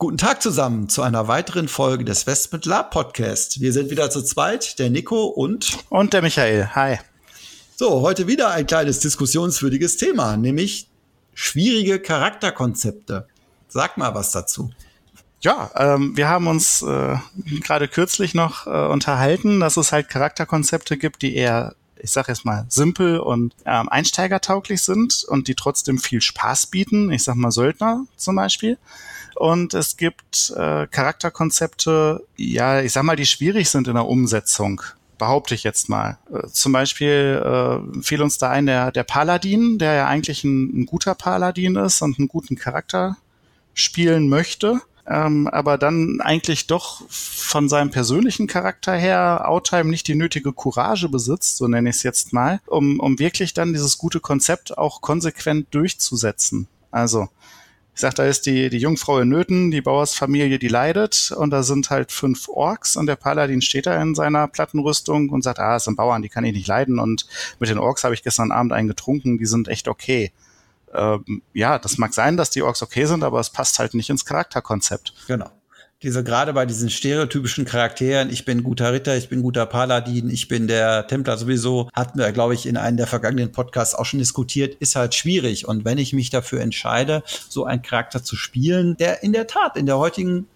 Guten Tag zusammen zu einer weiteren Folge des Westmit Lab Podcast. Wir sind wieder zu zweit, der Nico und und der Michael. Hi. So, heute wieder ein kleines diskussionswürdiges Thema, nämlich schwierige Charakterkonzepte. Sag mal was dazu. Ja, ähm, wir haben uns äh, gerade kürzlich noch äh, unterhalten, dass es halt Charakterkonzepte gibt, die eher ich sag jetzt mal, simpel und ähm, einsteigertauglich sind und die trotzdem viel Spaß bieten. Ich sag mal Söldner zum Beispiel. Und es gibt äh, Charakterkonzepte, ja, ich sag mal, die schwierig sind in der Umsetzung behaupte ich jetzt mal. Äh, zum Beispiel äh, fiel uns da ein der, der Paladin, der ja eigentlich ein, ein guter Paladin ist und einen guten Charakter spielen möchte, ähm, aber dann eigentlich doch von seinem persönlichen Charakter her Outtime nicht die nötige Courage besitzt, so nenne ich es jetzt mal, um, um wirklich dann dieses gute Konzept auch konsequent durchzusetzen. Also ich sag, da ist die, die Jungfrau in Nöten, die Bauersfamilie, die leidet und da sind halt fünf Orks und der Paladin steht da in seiner Plattenrüstung und sagt, ah, es sind Bauern, die kann ich nicht leiden und mit den Orks habe ich gestern Abend einen getrunken, die sind echt okay. Ähm, ja, das mag sein, dass die Orks okay sind, aber es passt halt nicht ins Charakterkonzept. Genau diese gerade bei diesen stereotypischen Charakteren, ich bin guter Ritter, ich bin guter Paladin, ich bin der Templer sowieso, hatten wir, glaube ich, in einem der vergangenen Podcasts auch schon diskutiert, ist halt schwierig. Und wenn ich mich dafür entscheide, so einen Charakter zu spielen, der in der Tat in der heutigen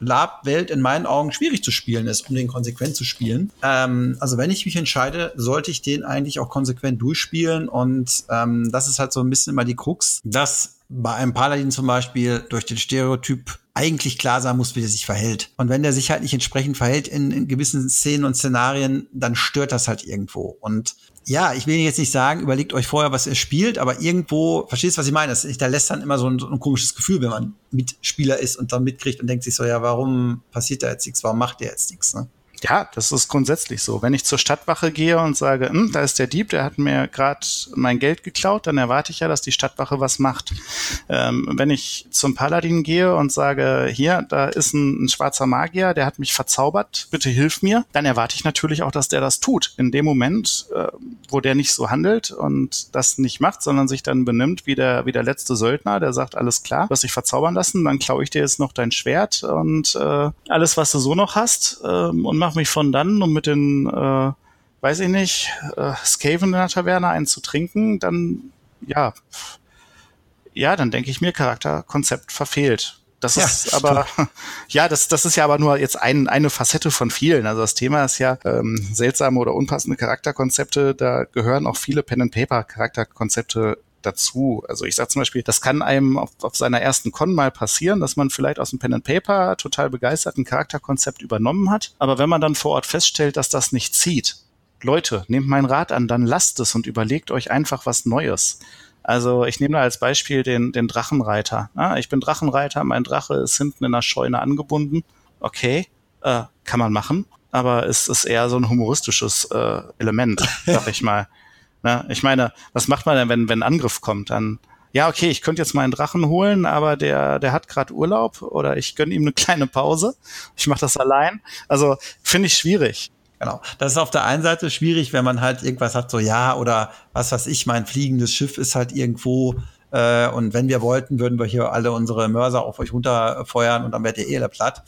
Lab-Welt in meinen Augen schwierig zu spielen ist, um den konsequent zu spielen. Ähm, also wenn ich mich entscheide, sollte ich den eigentlich auch konsequent durchspielen und ähm, das ist halt so ein bisschen immer die Krux, dass bei einem Paladin zum Beispiel durch den Stereotyp eigentlich klar sein muss, wie der sich verhält. Und wenn der sich halt nicht entsprechend verhält in, in gewissen Szenen und Szenarien, dann stört das halt irgendwo. Und ja, ich will jetzt nicht sagen, überlegt euch vorher, was ihr spielt, aber irgendwo, verstehst du, was ich meine? Das, da lässt dann immer so ein, so ein, komisches Gefühl, wenn man Mitspieler ist und dann mitkriegt und denkt sich so, ja, warum passiert da jetzt nichts? Warum macht der jetzt nichts? Ne? Ja, das ist grundsätzlich so. Wenn ich zur Stadtwache gehe und sage, hm, da ist der Dieb, der hat mir gerade mein Geld geklaut, dann erwarte ich ja, dass die Stadtwache was macht. Ähm, wenn ich zum Paladin gehe und sage, hier, da ist ein, ein, schwarzer Magier, der hat mich verzaubert, bitte hilf mir, dann erwarte ich natürlich auch, dass der das tut. In dem Moment, äh, wo der nicht so handelt und das nicht macht, sondern sich dann benimmt wie der, wie der letzte Söldner, der sagt, alles klar, du hast dich verzaubern lassen, dann klaue ich dir jetzt noch dein Schwert und äh, alles, was du so noch hast äh, und mach mich von dann, um mit den, äh, weiß ich nicht, äh, Skaven in der Taverne einzutrinken, dann, ja, ja, dann denke ich mir, Charakterkonzept verfehlt. Das ja, ist aber, stimmt. ja, das, das ist ja aber nur jetzt ein, eine Facette von vielen. Also das Thema ist ja ähm, seltsame oder unpassende Charakterkonzepte. Da gehören auch viele Pen-and-Paper-Charakterkonzepte dazu. Also ich sage zum Beispiel, das kann einem auf, auf seiner ersten Con mal passieren, dass man vielleicht aus dem Pen and Paper total begeistert ein Charakterkonzept übernommen hat. Aber wenn man dann vor Ort feststellt, dass das nicht zieht, Leute, nehmt mein Rat an, dann lasst es und überlegt euch einfach was Neues. Also ich nehme da als Beispiel den, den Drachenreiter. Ja, ich bin Drachenreiter, mein Drache ist hinten in der Scheune angebunden. Okay, äh, kann man machen, aber es ist eher so ein humoristisches äh, Element, sag ich mal. Ne? Ich meine, was macht man denn, wenn, wenn ein Angriff kommt? Dann, ja, okay, ich könnte jetzt meinen Drachen holen, aber der, der hat gerade Urlaub oder ich gönne ihm eine kleine Pause. Ich mache das allein. Also finde ich schwierig. Genau. Das ist auf der einen Seite schwierig, wenn man halt irgendwas hat, so ja, oder was weiß ich, mein fliegendes Schiff ist halt irgendwo äh, und wenn wir wollten, würden wir hier alle unsere Mörser auf euch runterfeuern und dann werdet ihr eh alle platt.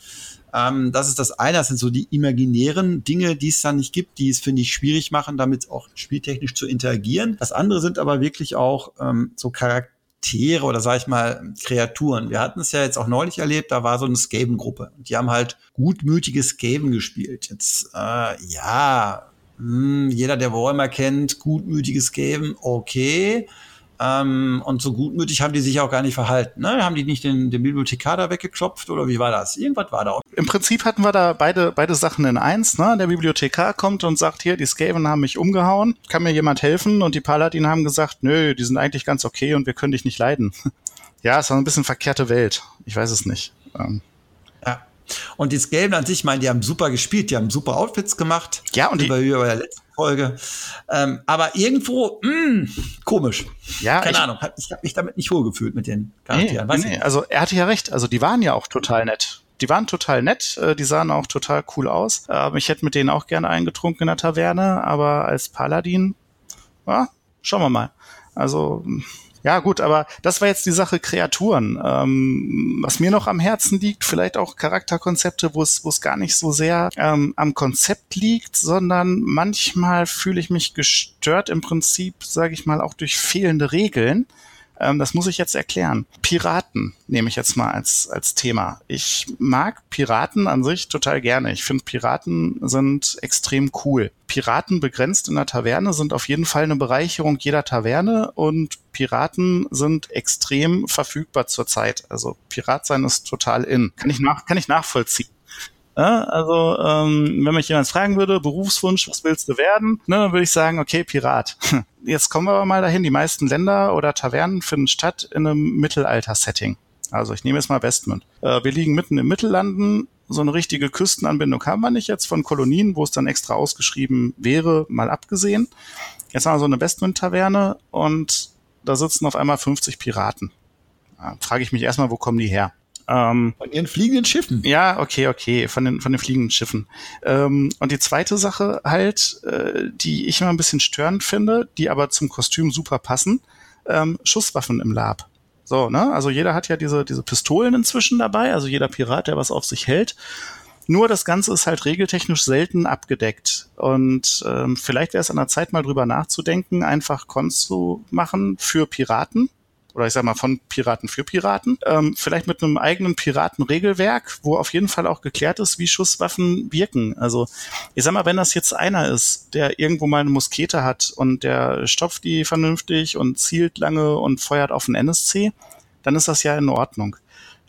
Ähm, das ist das eine, das sind so die imaginären Dinge, die es dann nicht gibt, die es, finde ich, schwierig machen, damit auch spieltechnisch zu interagieren. Das andere sind aber wirklich auch ähm, so Charaktere oder sag ich mal Kreaturen. Wir hatten es ja jetzt auch neulich erlebt, da war so eine Skaven-Gruppe. Die haben halt gutmütige Skaven gespielt. Jetzt, äh, ja, mh, hm, jeder, der Warhammer kennt, gutmütiges Skaven, okay. Ähm, und so gutmütig haben die sich auch gar nicht verhalten. Ne? Haben die nicht den, den Bibliothekar da weggeklopft oder wie war das? Irgendwas war da. Auch. Im Prinzip hatten wir da beide, beide Sachen in eins. Ne? Der Bibliothekar kommt und sagt, hier, die Skaven haben mich umgehauen. Kann mir jemand helfen? Und die Paladin haben gesagt, nö, die sind eigentlich ganz okay und wir können dich nicht leiden. ja, es war ein bisschen verkehrte Welt. Ich weiß es nicht. Ähm. Ja. Und das Gelben an sich, ich meine, die haben super gespielt, die haben super Outfits gemacht. Ja, und die, über, über der letzten Folge. Ähm, aber irgendwo, mh, hm, komisch. Ja, keine ich, Ahnung. Ich habe mich damit nicht wohlgefühlt mit den Charakteren. Nee, nee, also er hatte ja recht. Also die waren ja auch total nett. Die waren total nett, äh, die sahen auch total cool aus. Ähm, ich hätte mit denen auch gerne eingetrunken in der Taverne, aber als Paladin, ja, schauen wir mal. Also ja, gut, aber das war jetzt die Sache Kreaturen. Ähm, was mir noch am Herzen liegt, vielleicht auch Charakterkonzepte, wo es, gar nicht so sehr ähm, am Konzept liegt, sondern manchmal fühle ich mich gestört im Prinzip, sage ich mal, auch durch fehlende Regeln. Ähm, das muss ich jetzt erklären. Piraten nehme ich jetzt mal als, als Thema. Ich mag Piraten an sich total gerne. Ich finde, Piraten sind extrem cool. Piraten begrenzt in der Taverne sind auf jeden Fall eine Bereicherung jeder Taverne und Piraten sind extrem verfügbar zurzeit. Also Pirat sein ist total in. Kann ich, nach, kann ich nachvollziehen. Ja, also ähm, wenn mich jemand fragen würde, Berufswunsch, was willst du werden? Ne, dann würde ich sagen, okay, Pirat. Jetzt kommen wir aber mal dahin, die meisten Länder oder Tavernen finden statt in einem Mittelalter-Setting. Also ich nehme jetzt mal Westmund. Äh, wir liegen mitten im Mittellanden, so eine richtige Küstenanbindung haben wir nicht jetzt von Kolonien, wo es dann extra ausgeschrieben wäre, mal abgesehen. Jetzt haben wir so eine Westmund-Taverne und da sitzen auf einmal 50 Piraten. Da frage ich mich erstmal, wo kommen die her? Ähm, von ihren fliegenden Schiffen. Ja, okay, okay, von den, von den fliegenden Schiffen. Ähm, und die zweite Sache halt, äh, die ich immer ein bisschen störend finde, die aber zum Kostüm super passen, ähm, Schusswaffen im Lab. So, ne? Also jeder hat ja diese, diese Pistolen inzwischen dabei, also jeder Pirat, der was auf sich hält. Nur das Ganze ist halt regeltechnisch selten abgedeckt. Und ähm, vielleicht wäre es an der Zeit, mal drüber nachzudenken, einfach Cons zu machen für Piraten, oder ich sag mal von Piraten für Piraten, ähm, vielleicht mit einem eigenen Piratenregelwerk, wo auf jeden Fall auch geklärt ist, wie Schusswaffen wirken. Also ich sag mal, wenn das jetzt einer ist, der irgendwo mal eine Muskete hat und der stopft die vernünftig und zielt lange und feuert auf den NSC, dann ist das ja in Ordnung.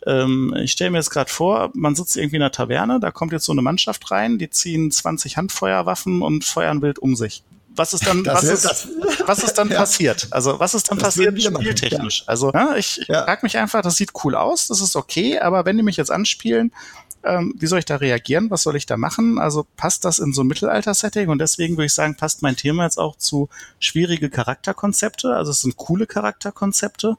Ähm, ich stelle mir jetzt gerade vor, man sitzt irgendwie in einer Taverne, da kommt jetzt so eine Mannschaft rein, die ziehen 20 Handfeuerwaffen und feuern wild um sich was ist dann, was ist, das, was ist dann ja. passiert? Also was ist dann das passiert spieltechnisch? Ja. Also ja, ich, ich ja. frage mich einfach, das sieht cool aus, das ist okay, aber wenn die mich jetzt anspielen, ähm, wie soll ich da reagieren? Was soll ich da machen? Also passt das in so ein Mittelalter-Setting? Und deswegen würde ich sagen, passt mein Thema jetzt auch zu schwierige Charakterkonzepte. Also es sind coole Charakterkonzepte.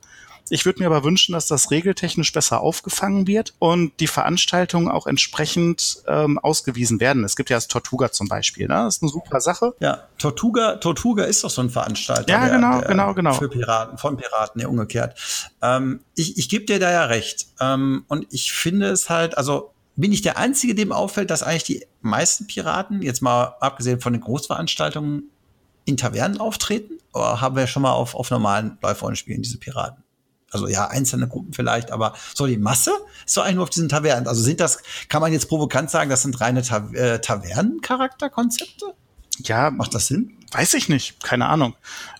Ich würde mir aber wünschen, dass das regeltechnisch besser aufgefangen wird und die Veranstaltungen auch entsprechend ähm, ausgewiesen werden. Es gibt ja das Tortuga zum Beispiel, ne? Das ist eine super Sache. Ja, Tortuga, Tortuga ist doch so ein Veranstalter. Ja, der, genau, der, genau, genau. Für Piraten, von Piraten, ja, umgekehrt. Ähm, ich ich gebe dir da ja recht. Ähm, und ich finde es halt, also bin ich der Einzige, dem auffällt, dass eigentlich die meisten Piraten, jetzt mal abgesehen von den Großveranstaltungen, in Tavernen auftreten? Oder haben wir schon mal auf, auf normalen Live-Rollenspielen diese Piraten? Also ja, einzelne Gruppen vielleicht, aber so die Masse ist so eigentlich nur auf diesen Tavernen. Also sind das, kann man jetzt provokant sagen, das sind reine Ta äh, Tavernen-Charakterkonzepte? Ja, macht das Sinn? Weiß ich nicht, keine Ahnung.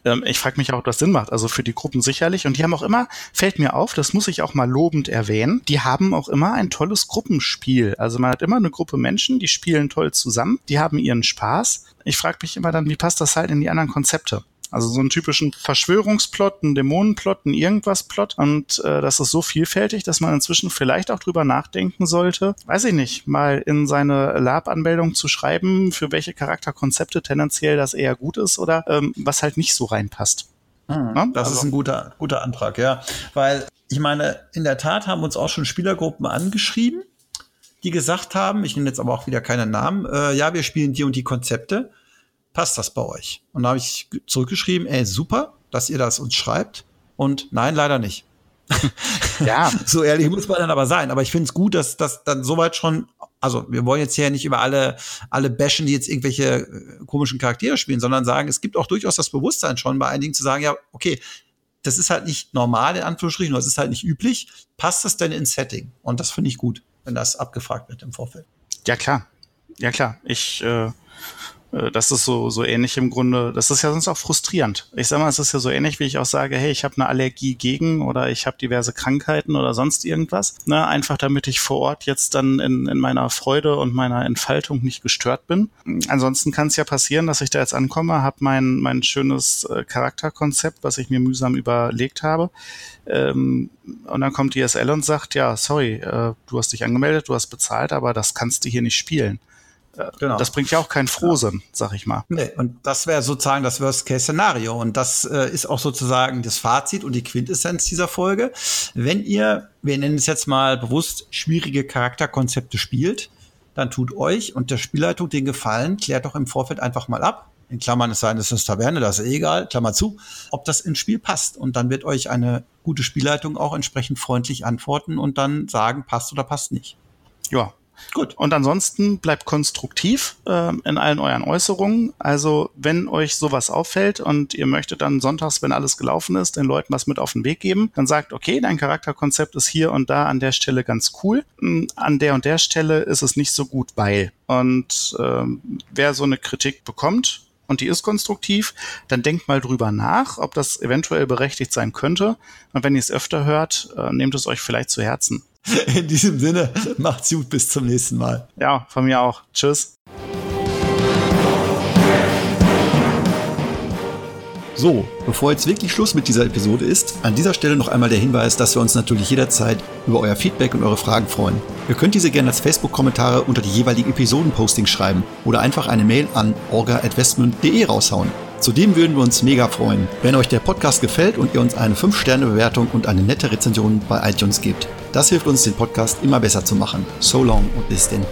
Ähm, ich frage mich auch, ob das Sinn macht. Also für die Gruppen sicherlich. Und die haben auch immer, fällt mir auf, das muss ich auch mal lobend erwähnen, die haben auch immer ein tolles Gruppenspiel. Also man hat immer eine Gruppe Menschen, die spielen toll zusammen, die haben ihren Spaß. Ich frage mich immer dann, wie passt das halt in die anderen Konzepte? Also so einen typischen Verschwörungsplot, einen Dämonenplot, einen Irgendwas-Plot. Und äh, das ist so vielfältig, dass man inzwischen vielleicht auch drüber nachdenken sollte, weiß ich nicht, mal in seine Lab-Anmeldung zu schreiben, für welche Charakterkonzepte tendenziell das eher gut ist oder ähm, was halt nicht so reinpasst. Mhm, ja? Das also. ist ein guter, guter Antrag, ja. Weil ich meine, in der Tat haben uns auch schon Spielergruppen angeschrieben, die gesagt haben, ich nenne jetzt aber auch wieder keine Namen, äh, ja, wir spielen die und die Konzepte passt das bei euch? Und da habe ich zurückgeschrieben, ey, super, dass ihr das uns schreibt. Und nein, leider nicht. ja. so ehrlich muss man dann aber sein. Aber ich finde es gut, dass das dann soweit schon, also wir wollen jetzt hier nicht über alle, alle bashen, die jetzt irgendwelche äh, komischen Charaktere spielen, sondern sagen, es gibt auch durchaus das Bewusstsein schon bei einigen zu sagen, ja, okay, das ist halt nicht normal in Anführungsstrichen, es ist halt nicht üblich. Passt das denn ins Setting? Und das finde ich gut, wenn das abgefragt wird im Vorfeld. Ja, klar. Ja, klar. Ich, Äh, das ist so, so ähnlich im Grunde. Das ist ja sonst auch frustrierend. Ich sag mal, es ist ja so ähnlich, wie ich auch sage, hey, ich habe eine Allergie gegen oder ich habe diverse Krankheiten oder sonst irgendwas. Ne? Einfach damit ich vor Ort jetzt dann in, in meiner Freude und meiner Entfaltung nicht gestört bin. Ansonsten kann es ja passieren, dass ich da jetzt ankomme, habe mein, mein schönes äh, Charakterkonzept, was ich mir mühsam überlegt habe. Ähm, und dann kommt die SL und sagt, ja, sorry, äh, du hast dich angemeldet, du hast bezahlt, aber das kannst du hier nicht spielen. Genau. Das bringt ja auch kein Frohsinn, ja. sag ich mal. Nee, und das wäre sozusagen das Worst-Case-Szenario. Und das äh, ist auch sozusagen das Fazit und die Quintessenz dieser Folge. Wenn ihr, wir nennen es jetzt mal bewusst, schwierige Charakterkonzepte spielt, dann tut euch und der Spielleitung den Gefallen, klärt doch im Vorfeld einfach mal ab. In Klammern es sein, es ist Taverne, das ist eh egal, Klammer zu, ob das ins Spiel passt. Und dann wird euch eine gute Spielleitung auch entsprechend freundlich antworten und dann sagen, passt oder passt nicht. Ja, Gut. Und ansonsten bleibt konstruktiv äh, in allen euren Äußerungen. Also wenn euch sowas auffällt und ihr möchtet dann sonntags, wenn alles gelaufen ist, den Leuten was mit auf den Weg geben, dann sagt, okay, dein Charakterkonzept ist hier und da an der Stelle ganz cool. Hm, an der und der Stelle ist es nicht so gut, weil. Und ähm, wer so eine Kritik bekommt, und die ist konstruktiv, dann denkt mal drüber nach, ob das eventuell berechtigt sein könnte. Und wenn ihr es öfter hört, äh, nehmt es euch vielleicht zu Herzen. In diesem Sinne, macht's gut, bis zum nächsten Mal. Ja, von mir auch. Tschüss. So, bevor jetzt wirklich Schluss mit dieser Episode ist, an dieser Stelle noch einmal der Hinweis, dass wir uns natürlich jederzeit über euer Feedback und eure Fragen freuen. Ihr könnt diese gerne als Facebook-Kommentare unter die jeweiligen Episoden-Postings schreiben oder einfach eine Mail an orga.westmund.de raushauen. Zudem würden wir uns mega freuen, wenn euch der Podcast gefällt und ihr uns eine 5-Sterne-Bewertung und eine nette Rezension bei iTunes gebt. Das hilft uns, den Podcast immer besser zu machen. So long und bis denn.